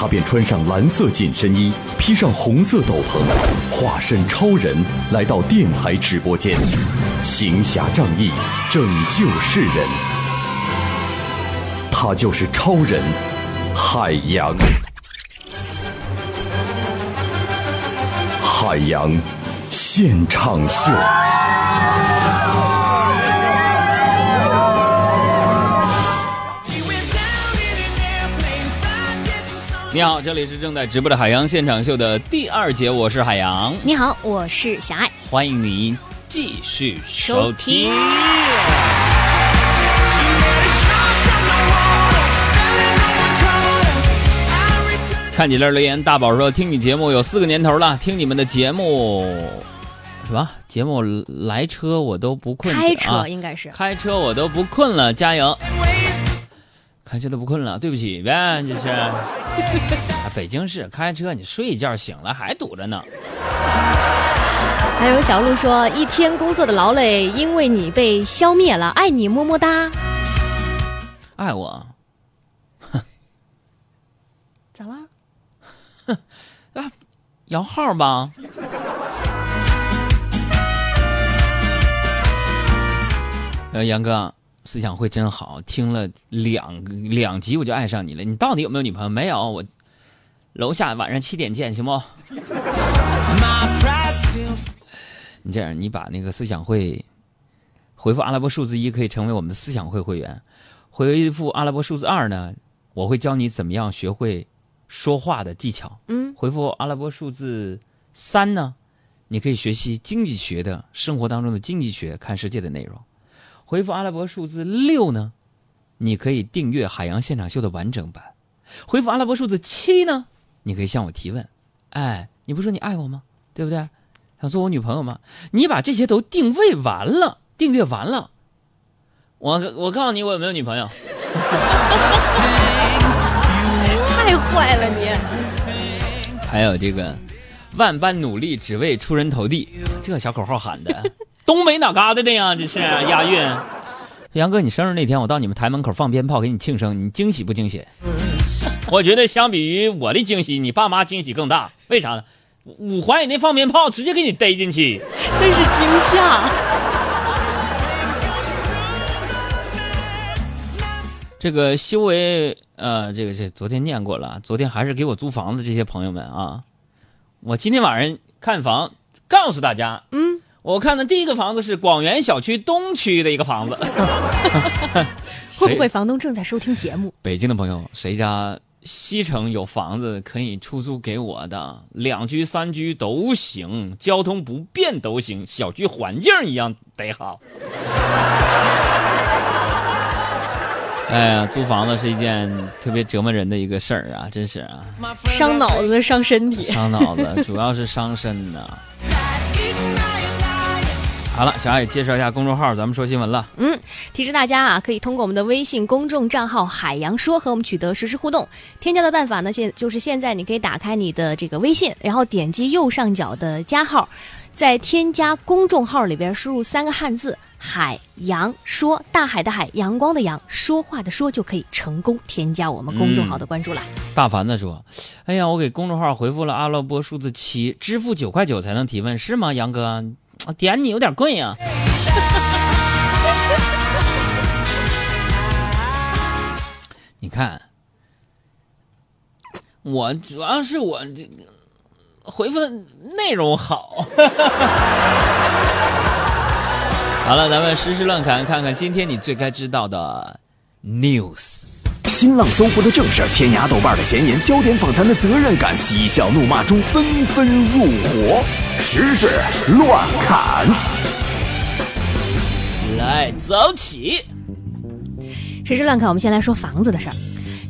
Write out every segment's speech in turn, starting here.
他便穿上蓝色紧身衣，披上红色斗篷，化身超人来到电台直播间，行侠仗义，拯救世人。他就是超人海洋，海洋现场秀。你好，这里是正在直播的海洋现场秀的第二节，我是海洋，你好，我是小爱，欢迎您继续收收听听。看几条留言，大宝说听你节目有四个年头了，听你们的节目什么节目来车我都不困，开车啊应该是开车我都不困了，加油！开车都不困了，对不起呗，这是。啊北京市开车你睡一觉醒了还堵着呢。还有小鹿说，一天工作的劳累因为你被消灭了，爱你么么哒。爱我 咋了？啊，摇号吧。呃，杨哥，思想会真好，听了两两集我就爱上你了。你到底有没有女朋友？没有，我楼下晚上七点见，行不？你这样，你把那个思想会回复阿拉伯数字一，可以成为我们的思想会会员；回复阿拉伯数字二呢，我会教你怎么样学会说话的技巧。嗯，回复阿拉伯数字三呢，你可以学习经济学的生活当中的经济学、看世界的内容。回复阿拉伯数字六呢，你可以订阅《海洋现场秀》的完整版。回复阿拉伯数字七呢，你可以向我提问。哎，你不说你爱我吗？对不对？想做我女朋友吗？你把这些都定位完了，订阅完了，我我告诉你，我有没有女朋友？太坏了你！还有这个万般努力只为出人头地，这小口号喊的，东北哪嘎达的呀？这是 押韵。杨哥，你生日那天我到你们台门口放鞭炮给你庆生，你惊喜不惊喜？我觉得相比于我的惊喜，你爸妈惊喜更大。为啥呢？五环以内放鞭炮，直接给你逮进去。那是惊吓。这个修为，呃，这个这昨天念过了，昨天还是给我租房子这些朋友们啊，我今天晚上看房，告诉大家，嗯，我看的第一个房子是广元小区东区的一个房子。会不会房东正在收听节目？北京的朋友，谁家西城有房子可以出租给我的，两居三居都行，交通不便都行，小区环境一样得好。哎呀，租房子是一件特别折磨人的一个事儿啊，真是啊，伤脑子，伤身体。伤脑子，主要是伤身呐。好了，小爱介绍一下公众号，咱们说新闻了。嗯，提示大家啊，可以通过我们的微信公众账号“海洋说”和我们取得实时互动。添加的办法呢，现就是现在你可以打开你的这个微信，然后点击右上角的加号，在添加公众号里边输入三个汉字“海洋说”，大海的海，阳光的阳，说话的说，就可以成功添加我们公众号的关注了。大凡子说：“哎呀，我给公众号回复了阿拉伯数字七，支付九块九才能提问，是吗？杨哥，点你有点贵呀、你看，我主要是我这个回复的内容好。好了，咱们实时乱侃，看看今天你最该知道的 news。新浪搜狐的正事儿，天涯豆瓣的闲言，焦点访谈的责任感，嬉笑怒骂中纷纷入伙，时事乱砍。来，走起！时事乱砍，我们先来说房子的事儿。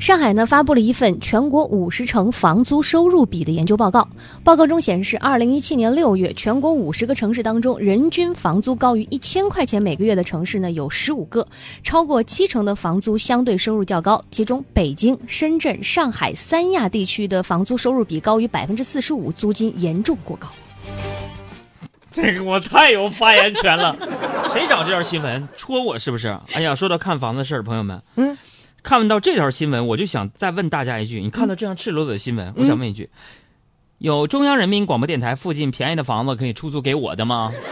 上海呢发布了一份全国五十城房租收入比的研究报告。报告中显示，二零一七年六月，全国五十个城市当中，人均房租高于一千块钱每个月的城市呢有十五个，超过七成的房租相对收入较高。其中，北京、深圳、上海三亚地区的房租收入比高于百分之四十五，租金严重过高。这个我太有发言权了，谁找这条新闻戳我是不是？哎呀，说到看房的事儿，朋友们，嗯，看到这条新闻，我就想再问大家一句：你看到这样赤裸裸的新闻，我想问一句，有中央人民广播电台附近便宜的房子可以出租给我的吗？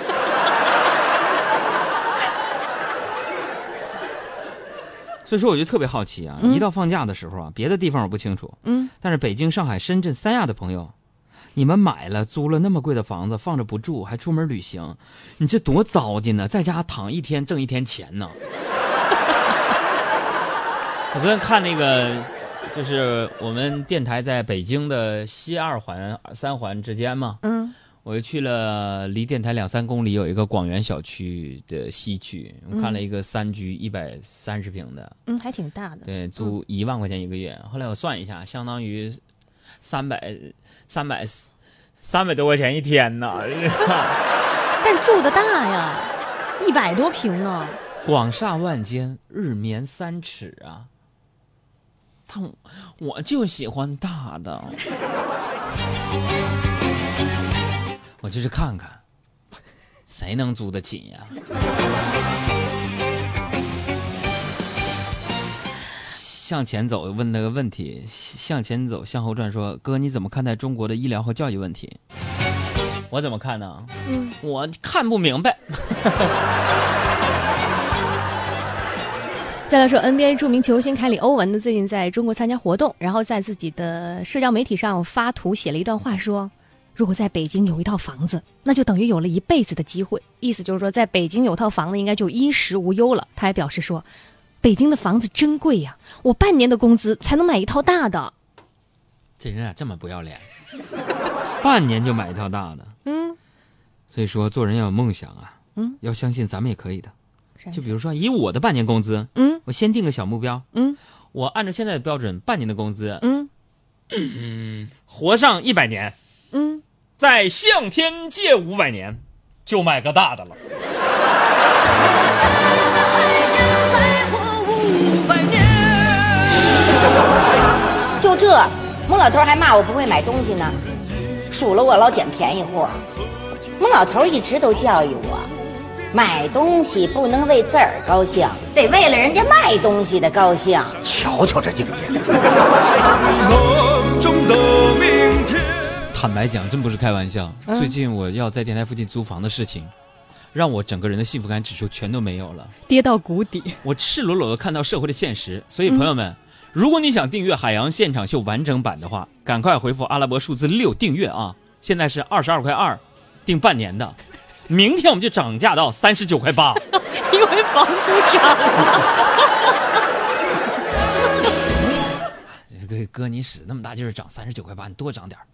所以说，我就特别好奇啊，一到放假的时候啊，别的地方我不清楚，嗯，但是北京、上海、深圳、三亚的朋友，你们买了租了那么贵的房子，放着不住，还出门旅行，你这多糟践呢！在家躺一天挣一天钱呢。我昨天看那个，就是我们电台在北京的西二环、三环之间嘛，嗯我就去了离电台两三公里有一个广元小区的西区，我看了一个三居一百三十平的，嗯，还挺大的。对，租一万块钱一个月。后来我算一下，相当于三百三百三百多块钱一天呢。但住的大呀，一百多平啊。广厦万间，日眠三尺啊。他我就喜欢大的，我就是看看，谁能租得起呀？向前走，问那个问题，向前走，向后转，说哥，你怎么看待中国的医疗和教育问题？我怎么看呢？嗯，我看不明白。再来说 NBA 著名球星凯里·欧文呢，最近在中国参加活动，然后在自己的社交媒体上发图写了一段话，说：“如果在北京有一套房子，那就等于有了一辈子的机会。”意思就是说，在北京有套房子，应该就衣食无忧了。他还表示说：“北京的房子真贵呀，我半年的工资才能买一套大的。这人咋这么不要脸？半年就买一套大的。”嗯，所以说，做人要有梦想啊，嗯，要相信咱们也可以的。就就比如说，以我的半年工资，嗯我先定个小目标，嗯我按照现在的标准，半年的工资，嗯活上一百年，嗯，再向天借五百年，就买个大的了。就这，孟老头还骂我不会买东西呢，数了我老捡便宜货。孟老头一直都教育我，买东西不能为自个儿高兴，得为了人家卖东西的高兴。瞧瞧这境界，坦白讲，真不是开玩笑。嗯最近我要在电台附近租房的事情，让我整个人的幸福感指数全都没有了。跌到谷底。我赤裸裸的看到社会的现实。所以朋友们，如果你想订阅《海洋现场秀》完整版的话，赶快回复阿拉伯数字六订阅啊！现在是二十二块二，订半年的，明天我们就涨价到三十九块八。因为房租涨了。哥哥，你使那么大劲儿涨三十九块八，你多涨点儿，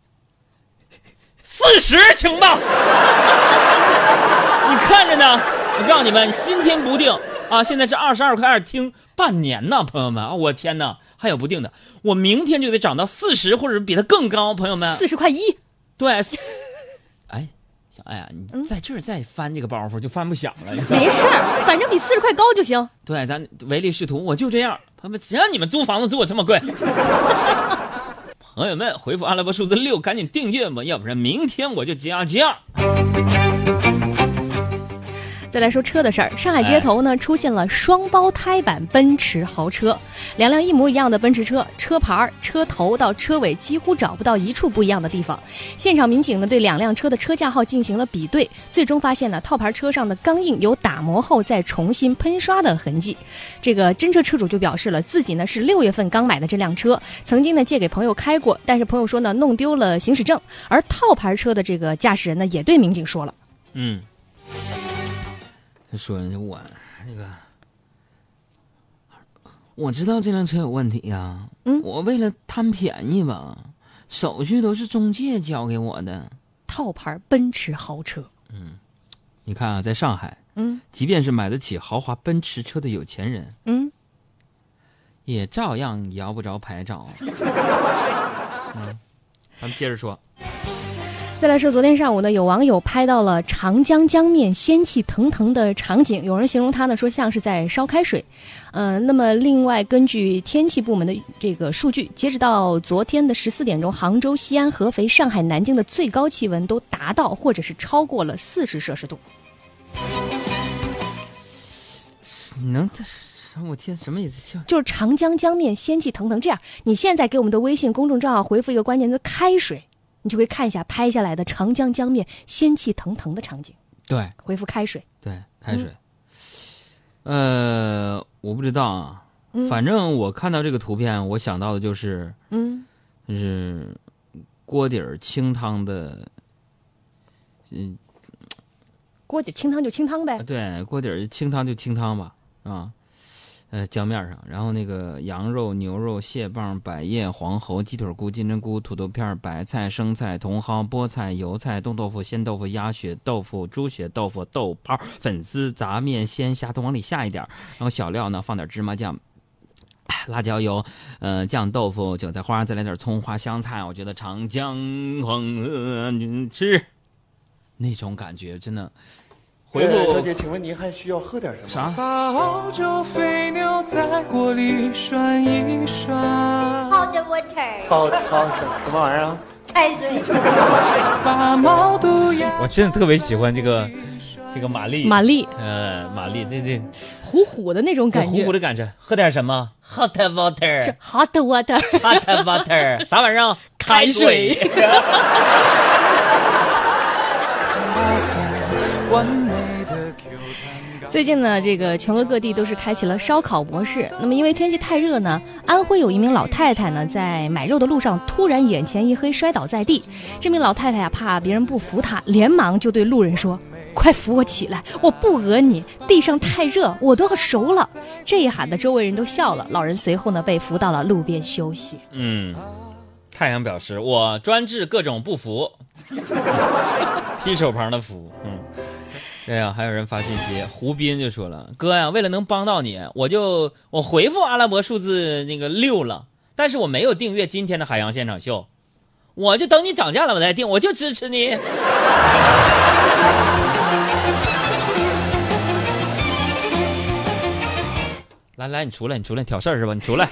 四十行吧？你看着呢，我告诉你们，新天不定啊！现在是二十二块二，听半年呢，朋友们啊！我天哪，还有不定的，我明天就得涨到四十，或者比它更高，朋友们。四十块一，对，四哎，小爱啊，你在这儿再翻这个包袱就翻不响了。没事儿，反正比四十块高就行。对，咱唯利是图，我就这样。朋友们，谁让你们租房子租我这么贵？朋友们，回复阿拉伯数字六，赶紧订阅吧，要不然明天我就加价。再来说车的事儿，上海街头呢出现了双胞胎版奔驰豪车，两辆一模一样的奔驰车，车牌儿、车头到车尾几乎找不到一处不一样的地方。现场民警呢对两辆车的车架号进行了比对，最终发现呢套牌车上的钢印有打磨后再重新喷刷的痕迹。这个真车车主就表示了自己呢是六月份刚买的这辆车，曾经呢借给朋友开过，但是朋友说呢弄丢了行驶证，而套牌车的这个驾驶人呢也对民警说了。嗯，他说我那个，我知道这辆车有问题呀、嗯我为了贪便宜吧，手续都是中介交给我的。套牌奔驰豪车，嗯你看啊，在上海，嗯即便是买得起豪华奔驰车的有钱人，嗯也照样摇不着牌照。嗯，咱们接着说，再来说，昨天上午呢，有网友拍到了长江江面仙气腾腾的场景，有人形容它呢说像是在烧开水。嗯、那么另外根据天气部门的这个数据，截止到昨天的十四点钟，杭州、西安、合肥、上海、南京的最高气温都达到或者是超过了四十摄氏度。你能这我天什么意思？像就是长江江面仙气腾腾。这样，你现在给我们的微信公众账号回复一个关键词“开水”，你就会看一下拍下来的长江江面仙气腾腾的场景。对回复“开水对开水。呃，我不知道啊，嗯反正我看到这个图片，我想到的就是”。嗯，就是锅底儿清汤的，嗯，锅底清汤就清汤呗。对，锅底儿清汤就清汤吧，啊，呃，江面上，然后那个羊肉、牛肉、蟹棒、百叶、黄喉、鸡腿菇、金针菇、土豆片、白菜、生菜、茼蒿、菠菜、油菜、冻豆腐、鲜豆腐、鸭血豆腐、猪血豆腐、豆泡、粉丝、杂面、鲜虾都往里下一点，然后小料呢放点芝麻酱。辣椒油，呃，酱豆腐、韭菜花，再来点葱花、香菜，我觉得长江黄河你吃，那种感觉真的。回复呃小姐，请问您还需要喝点什么？啥？把熬酒肥牛在锅里涮一涮，Hot water，好好什什么玩意儿啊？开水。把毛肚鸭我真的特别喜欢这个这个玛丽，玛丽呃，玛丽这这虎虎的那种感觉虎虎，的感觉，喝点什么？Hot water，Hot hot water，Hot。water，啥玩意儿啊？开水。最近呢，这个全国各地都是开启了烧烤模式。那么因为天气太热呢，安徽有一名老太太呢，在买肉的路上突然眼前一黑，摔倒在地。这名老太太呀、怕别人不服她，连忙就对路人说：“快扶我起来，我不讹你，地上太热，我都要熟了。”这一喊的周围人都笑了。老人随后呢被扶到了路边休息。嗯，太阳表示我专治各种不服，提手旁的服。嗯，对呀、还有人发信息，胡斌就说了，哥呀，为了能帮到你，我就我回复阿拉伯数字那个六了，但是我没有订阅今天的海洋现场秀，我就等你涨价了我再订，我就支持你。来来，你出来，你出来挑事儿是吧？你出来。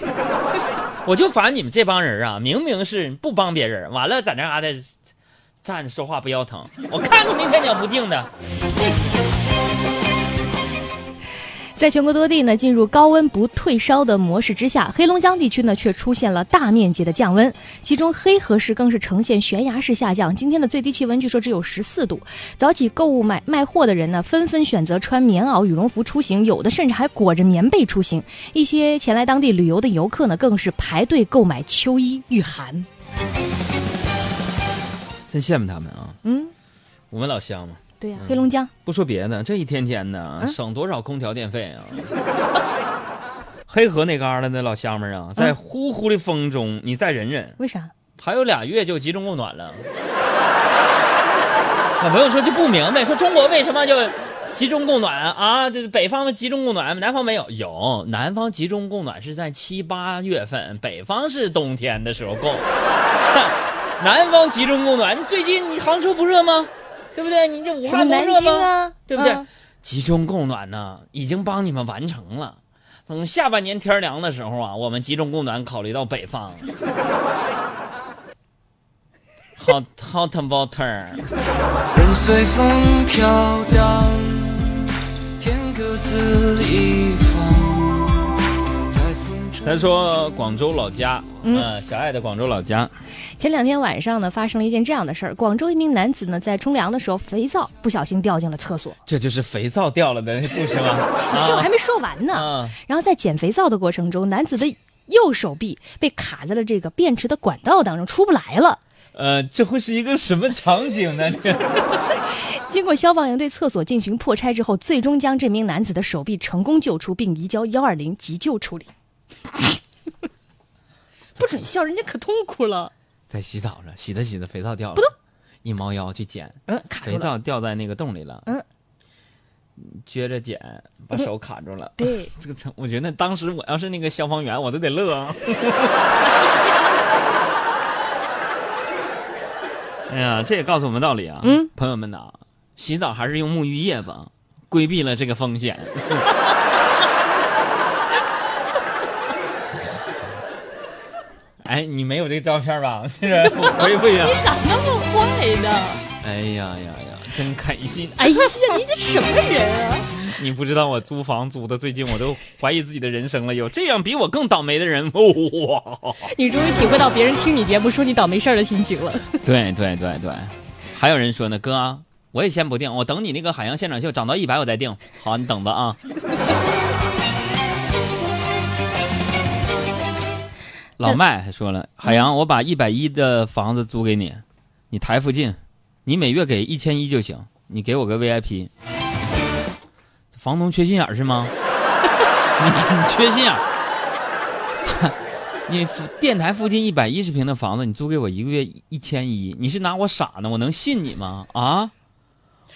我就烦你们这帮人啊！明明是不帮别人，完了在那嘎达站着说话不腰疼。我看你明天你要不定的，在全国多地呢进入高温不退烧的模式之下，黑龙江地区呢却出现了大面积的降温，其中黑河市更是呈现悬崖式下降。今天的最低气温据说只有十四度。早起购物买卖货的人呢，纷纷选择穿棉袄、羽绒服出行，有的甚至还裹着棉被出行。一些前来当地旅游的游客呢，更是排队购买秋衣御寒。真羡慕他们啊！嗯，我们老乡嘛，对呀、黑龙江不说别的，这一天天的省多少空调电费啊！黑河那旮旯的老乡们啊，在呼呼的风中，你再忍忍，为啥？还有俩月就集中供暖了。小朋友说就不明白，说中国为什么就集中供暖啊？这北方的集中供暖，南方没有？有，南方集中供暖是在七八月份，北方是冬天的时候供。南方集中供暖，你最近你杭州不热吗？对不对？你这武汉不热吗？啊？对不对？嗯集中供暖呢，已经帮你们完成了。等下半年天凉的时候啊，我们集中供暖考虑到北方。Hot hot water，人随风飘荡，天各自一方。他说广州老家，嗯嗯、小爱的广州老家，前两天晚上呢，发生了一件这样的事儿。广州一名男子呢，在冲凉的时候，肥皂不小心掉进了厕所。这就是肥皂掉了的故事吗？你听 我还没说完呢。啊，然后在捡肥皂的过程中，男子的右手臂被卡在了这个便池的管道当中，出不来了。呃，这会是一个什么场景呢？经过消防员对厕所进行破拆之后，最终将这名男子的手臂成功救出，并移交幺二零急救处理。不准笑，人家可痛苦了。在洗澡着，洗着洗着肥皂掉了，一猫腰去捡，嗯，卡住肥了。皂掉在那个洞里了。嗯，撅着捡，把手卡住了。对，这个成，我觉得当时我要是那个消防员，我都得乐啊。哎呀，这也告诉我们道理啊，嗯，朋友们呐，洗澡还是用沐浴液吧，规避了这个风险。哎，你没有这个照片吧？这是我回复一下。咋那么坏呢？哎呀呀呀，真开心！哎呀，你这什么人啊？你不知道我租房租的，最近我都怀疑自己的人生了。有这样比我更倒霉的人哇！你终于体会到别人听你节目说你倒霉事儿的心情了。对对对对，还有人说呢，哥啊，我也先不定，我等你那个海洋现场秀涨到一百我再定。好，你等着啊。老麦还说了，海洋，我把一百一的房子租给你，你台附近，你每月给一千一就行，你给我个 VIP。房东缺心眼是吗？你你缺心眼？你电台附近一百一十平的房子，你租给我一个月一千一，你是拿我傻呢？我能信你吗？啊？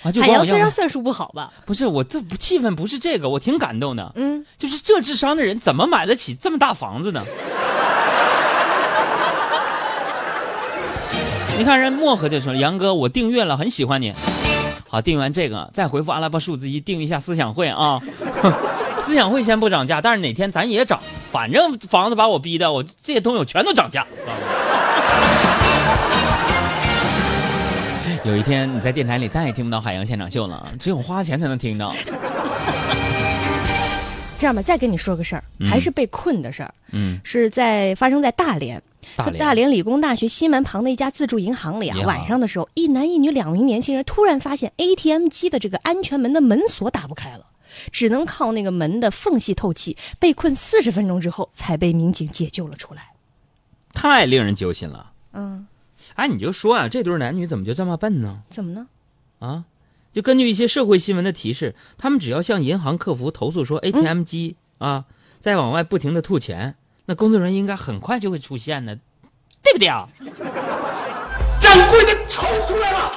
啊！就海洋虽然算术不好吧，不是我这不气氛不是这个，我挺感动的。嗯，就是这智商的人怎么买得起这么大房子呢？你看人漠河就说了：“杨哥，我订阅了，很喜欢你。”好，订阅完这个再回复阿拉伯数字一，订一下思想会啊。思想会先不涨价，但是哪天咱也涨，反正房子把我逼的，我这些东西我全都涨价。有一天你在电台里再也听不到海洋现场秀了，只有花钱才能听到。这样吧，再跟你说个事儿，嗯还是被困的事儿，嗯，是在发生在大连。大连大连理工大学西门旁的一家自助银行里啊晚上的时候，一男一女两名年轻人突然发现 ATM 机的这个安全门的门锁打不开了，只能靠那个门的缝隙透气。被困四十分钟之后，才被民警解救了出来。太令人揪心了。嗯，哎，你就说啊，这对男女怎么就这么笨呢？怎么呢？啊，就根据一些社会新闻的提示，他们只要向银行客服投诉说 ATM 机、啊在往外不停的吐钱，那工作人员应该很快就会出现的，对不对啊？掌柜的抽出来了！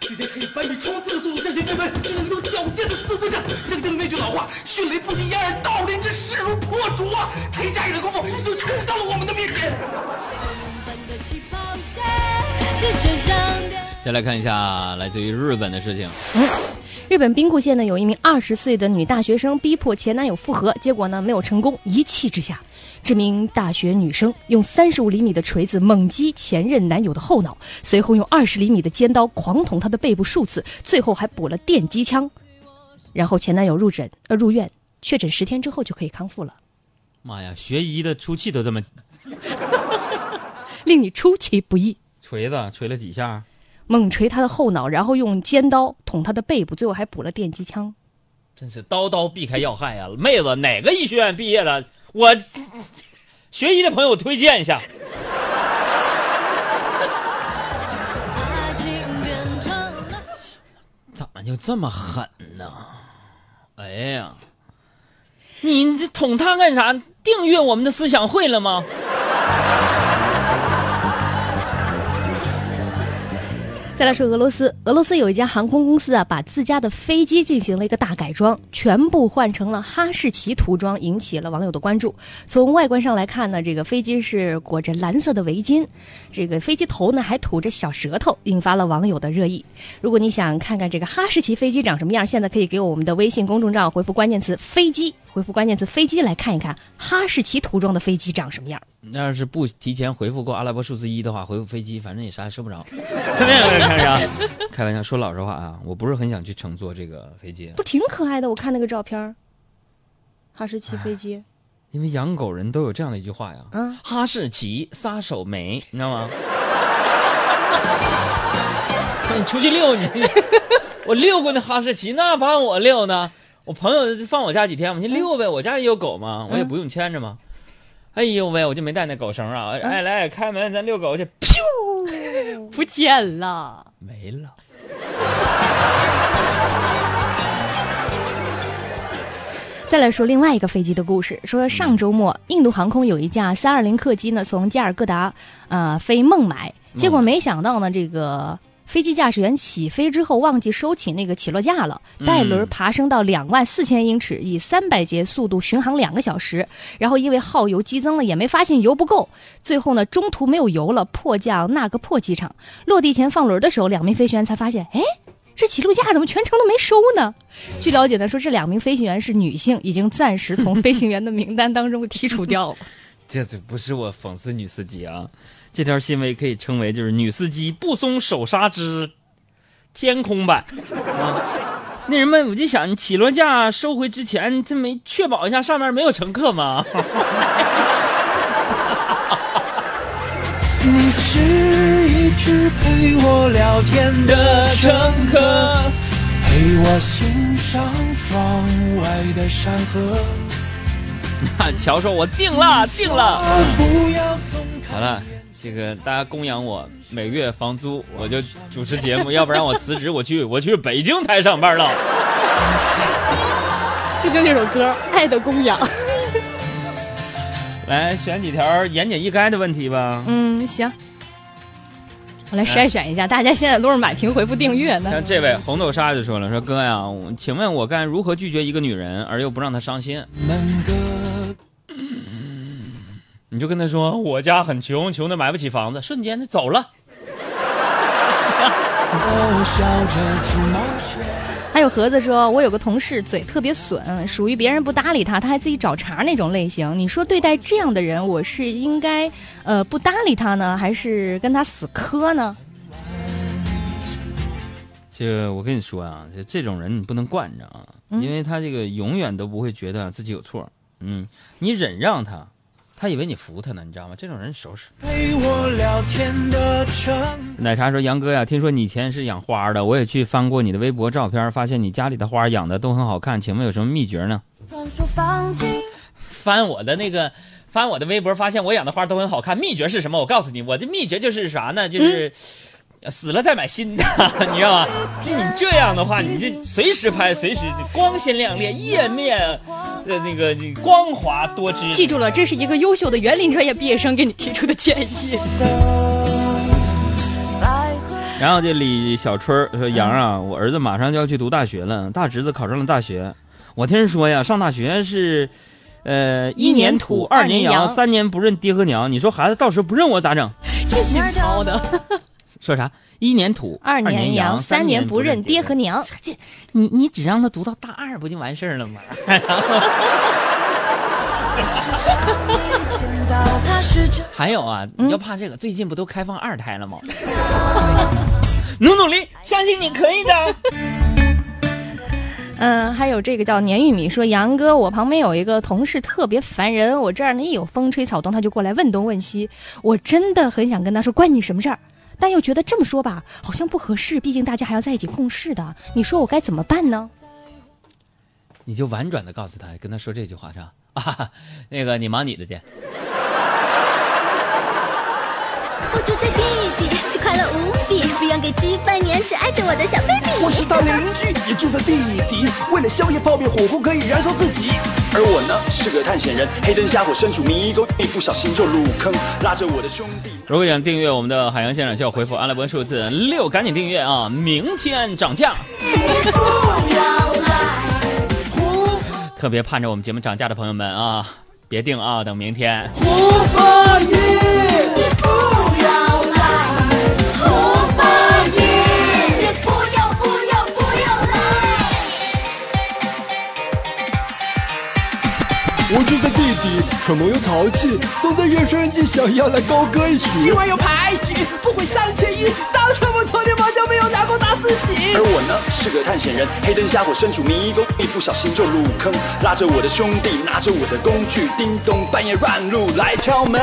今天可以百米冲刺的速度向前飞奔，就像一头矫健的四不像。正应了那句老话：“迅雷不及掩耳盗铃之势如破竹啊！”抬下眼的功夫就冲到了我们的面前。再来看一下来自于日本的事情。日本兵库县呢，有一名二十岁的女大学生逼迫前男友复合，结果呢没有成功，一气之下，这名大学女生用三十五厘米的锤子猛击前任男友的后脑，随后用二十厘米的尖刀狂捅他的背部数次，最后还补了电击枪。然后前男友入诊呃入院，确诊十天之后就可以康复了，妈呀，学医的出气都这么 令你出其不意。锤子锤了几下？猛捶他的后脑，然后用尖刀捅他的背部，最后还补了电击枪。真是刀刀避开要害呀、妹子，哪个医学院毕业的？我学医的朋友推荐一下。怎么就这么狠呢？哎呀，你这捅他干啥？订阅我们的思想会了吗？再来说俄罗斯，俄罗斯有一家航空公司啊，把自家的飞机进行了一个大改装，全部换成了哈士奇涂装，引起了网友的关注。从外观上来看呢，这个飞机是裹着蓝色的围巾，这个飞机头呢还吐着小舌头，引发了网友的热议。如果你想看看这个哈士奇飞机长什么样，现在可以给我们的微信公众账号回复关键词“飞机”，回复关键词“飞机”来看一看哈士奇涂装的飞机长什么样。要是不提前回复过阿拉伯数字一的话，回复飞机，反正也啥也说不着。没有没有开玩笑，开玩笑。说老实话啊，我不是很想去乘坐这个飞机，不挺可爱的？我看那个照片儿，哈士奇飞机。因为养狗人都有这样的一句话呀，嗯哈士奇撒手没，你知道吗？你出去遛你，我遛过那哈士奇，那把我遛呢？我朋友放我家几天，我去遛呗，我家也有狗嘛，我也不用牵着嘛。哎呦喂，我就没带那狗绳啊！哎，来开门，咱遛狗去，噗，不见了。没了。再来说另外一个飞机的故事，说上周末印度航空有一架320客机呢从加尔各答呃飞孟买，结果没想到呢这个飞机驾驶员起飞之后忘记收起那个起落架了，带轮爬升到两万四千英尺，以三百节速度巡航两个小时，然后因为耗油激增了，也没发现油不够，最后呢中途没有油了，迫降那个破机场。落地前放轮的时候，两名飞行员才发现，哎。这起落架怎么全程都没收呢？据了解呢，说这两名飞行员是女性，已经暂时从飞行员的名单当中剔除掉了。这这不是我讽刺女司机啊，这条新闻可以称为就是女司机不松手刹之天空版啊。那什么，我就想起落架收回之前，这没确保一下上面没有乘客吗？你是一直陪我聊天的乘客，陪我欣赏窗外的山河。那乔说：“我定了，定了。好了，这个大家供养我，每月房租我就主持节目，要不然我辞职，我去我去北京台上班了。这就那首歌《爱的供养》。来选几条言简意赅的问题吧。嗯，行，我来筛选一下，大家现在都是满屏回复订阅呢。像这位红豆沙就说了：“说哥呀，请问我该如何拒绝一个女人而又不让她伤心？你就跟他说我家很穷，穷的买不起房子，瞬间他走了。还有盒子说，我有个同事嘴特别损，属于别人不搭理他，他还自己找茬那种类型。你说对待这样的人，我是应该呃不搭理他呢，还是跟他死磕呢？这我跟你说啊，就这种人你不能惯着啊，因为他这个永远都不会觉得自己有错。嗯，你忍让他，他以为你服他呢，你知道吗？这种人收拾。陪我聊天的乘奶茶说：“杨哥呀，听说你以前是养花的，我也去翻过你的微博照片，发现你家里的花养的都很好看，请问有什么秘诀呢？”翻我的那个，翻我的微博，发现我养的花都很好看。秘诀是什么？我告诉你，我的秘诀就是啥呢？就是、死了再买新的，你知道吗？就你这样的话，你这随时拍，随时光鲜亮丽，页面的那个你光滑多汁。记住了，这是一个优秀的园林专业毕业生给你提出的建议。然后这李小春说：“杨啊，我儿子马上就要去读大学了，大侄子考上了大学。我听人说呀，上大学是，呃，一年土二年洋三年不认爹和娘。你说孩子到时候不认我咋整？这心操的，说啥？一年土二年年阳，三年不认爹和娘。这你你只让他读到大二不就完事儿了吗？还有啊，你要怕这个，最近不都开放二胎了吗？努努力，相信你可以的。嗯，还有这个叫年玉米说，杨哥，我旁边有一个同事特别烦人，我这儿呢一有风吹草动，他就过来问东问西，我真的很想跟他说关你什么事儿，但又觉得这么说吧，好像不合适，毕竟大家还要在一起共事的，你说我该怎么办呢？你就婉转的告诉他，跟他说这句话是吧？啊，那个你忙你的去。我住在地底，却快乐无比，不用给鸡拜年，只爱着我的小 baby。我是他邻居，也住在地底，为了宵夜泡面火锅可以燃烧自己。而我呢，是个探险人，黑灯瞎火身处迷宫，一不小心就入坑，拉着我的兄弟。如果想订阅我们的海洋现场秀，回复阿拉伯数字六，赶紧订阅啊！明天涨价。特别盼着我们节目涨价的朋友们啊，别订啊，等明天。我住在地底，蠢萌又淘气，总在夜深人静想要来高歌一曲。今晚有牌局，不会三缺一。当初我昨天麻将没有拿过大四喜。而我呢，是个探险人，黑灯瞎火身处迷宫，一不小心就入坑，拉着我的兄弟，拿着我的工具，叮咚，半夜乱入来敲门。